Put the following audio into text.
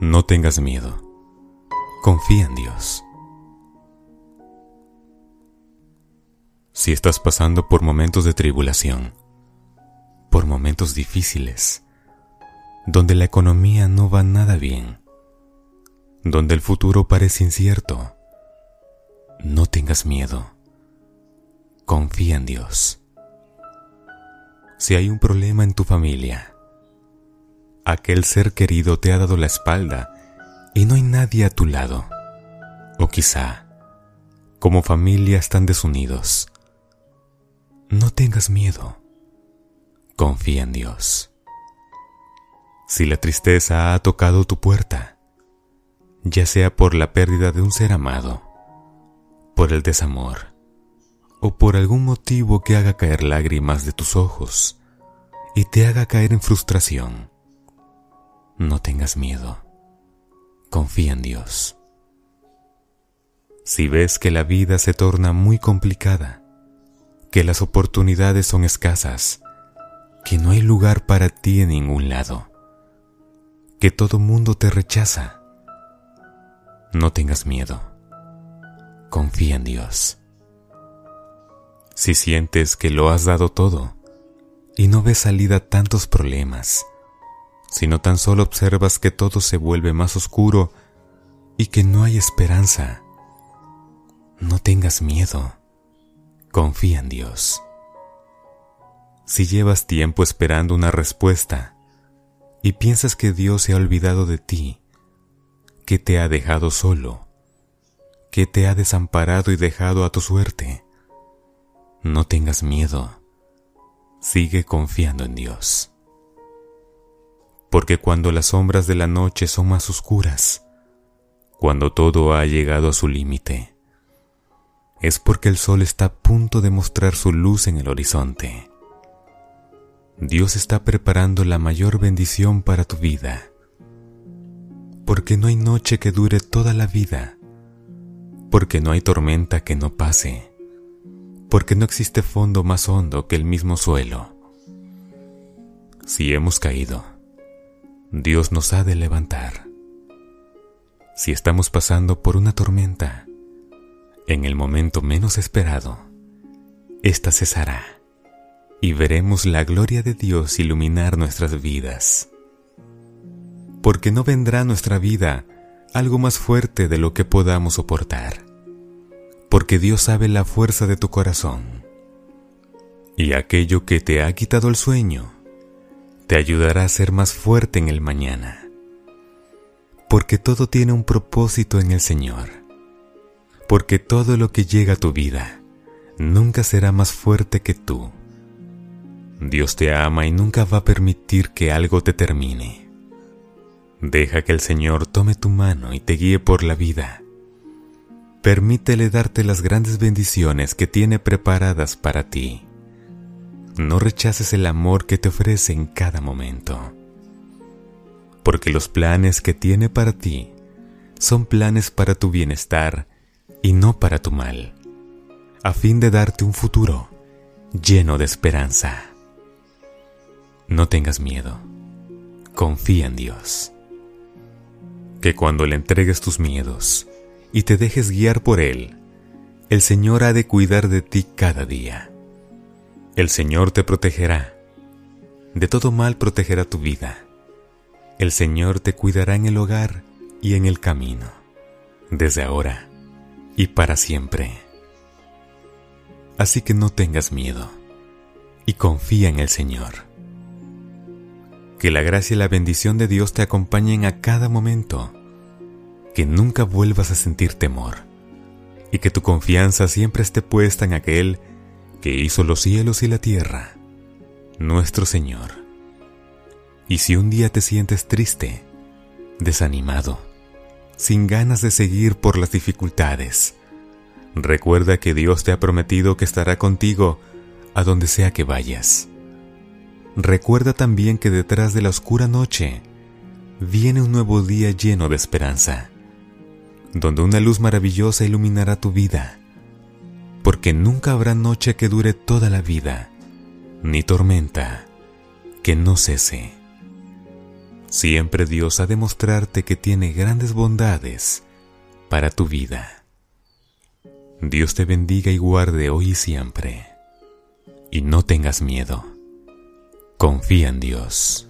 No tengas miedo. Confía en Dios. Si estás pasando por momentos de tribulación, por momentos difíciles, donde la economía no va nada bien, donde el futuro parece incierto, no tengas miedo. Confía en Dios. Si hay un problema en tu familia, aquel ser querido te ha dado la espalda y no hay nadie a tu lado, o quizá, como familia están desunidos, no tengas miedo. Confía en Dios. Si la tristeza ha tocado tu puerta, ya sea por la pérdida de un ser amado, por el desamor, o por algún motivo que haga caer lágrimas de tus ojos y te haga caer en frustración, no tengas miedo. Confía en Dios. Si ves que la vida se torna muy complicada, que las oportunidades son escasas, que no hay lugar para ti en ningún lado, que todo mundo te rechaza, no tengas miedo. Confía en Dios. Si sientes que lo has dado todo y no ves salida a tantos problemas, sino tan solo observas que todo se vuelve más oscuro y que no hay esperanza, no tengas miedo. Confía en Dios. Si llevas tiempo esperando una respuesta y piensas que Dios se ha olvidado de ti, que te ha dejado solo, que te ha desamparado y dejado a tu suerte, no tengas miedo. Sigue confiando en Dios. Porque cuando las sombras de la noche son más oscuras, cuando todo ha llegado a su límite, es porque el sol está a punto de mostrar su luz en el horizonte. Dios está preparando la mayor bendición para tu vida porque no hay noche que dure toda la vida, porque no hay tormenta que no pase, porque no existe fondo más hondo que el mismo suelo. Si hemos caído, Dios nos ha de levantar. Si estamos pasando por una tormenta, en el momento menos esperado, esta cesará y veremos la gloria de Dios iluminar nuestras vidas porque no vendrá a nuestra vida algo más fuerte de lo que podamos soportar, porque Dios sabe la fuerza de tu corazón, y aquello que te ha quitado el sueño te ayudará a ser más fuerte en el mañana, porque todo tiene un propósito en el Señor, porque todo lo que llega a tu vida nunca será más fuerte que tú. Dios te ama y nunca va a permitir que algo te termine. Deja que el Señor tome tu mano y te guíe por la vida. Permítele darte las grandes bendiciones que tiene preparadas para ti. No rechaces el amor que te ofrece en cada momento. Porque los planes que tiene para ti son planes para tu bienestar y no para tu mal, a fin de darte un futuro lleno de esperanza. No tengas miedo. Confía en Dios que cuando le entregues tus miedos y te dejes guiar por Él, el Señor ha de cuidar de ti cada día. El Señor te protegerá. De todo mal protegerá tu vida. El Señor te cuidará en el hogar y en el camino, desde ahora y para siempre. Así que no tengas miedo y confía en el Señor. Que la gracia y la bendición de Dios te acompañen a cada momento. Que nunca vuelvas a sentir temor. Y que tu confianza siempre esté puesta en aquel que hizo los cielos y la tierra, nuestro Señor. Y si un día te sientes triste, desanimado, sin ganas de seguir por las dificultades, recuerda que Dios te ha prometido que estará contigo a donde sea que vayas recuerda también que detrás de la oscura noche viene un nuevo día lleno de esperanza, donde una luz maravillosa iluminará tu vida, porque nunca habrá noche que dure toda la vida, ni tormenta que no cese. Siempre Dios ha de mostrarte que tiene grandes bondades para tu vida. Dios te bendiga y guarde hoy y siempre. Y no tengas miedo. Confía en Dios.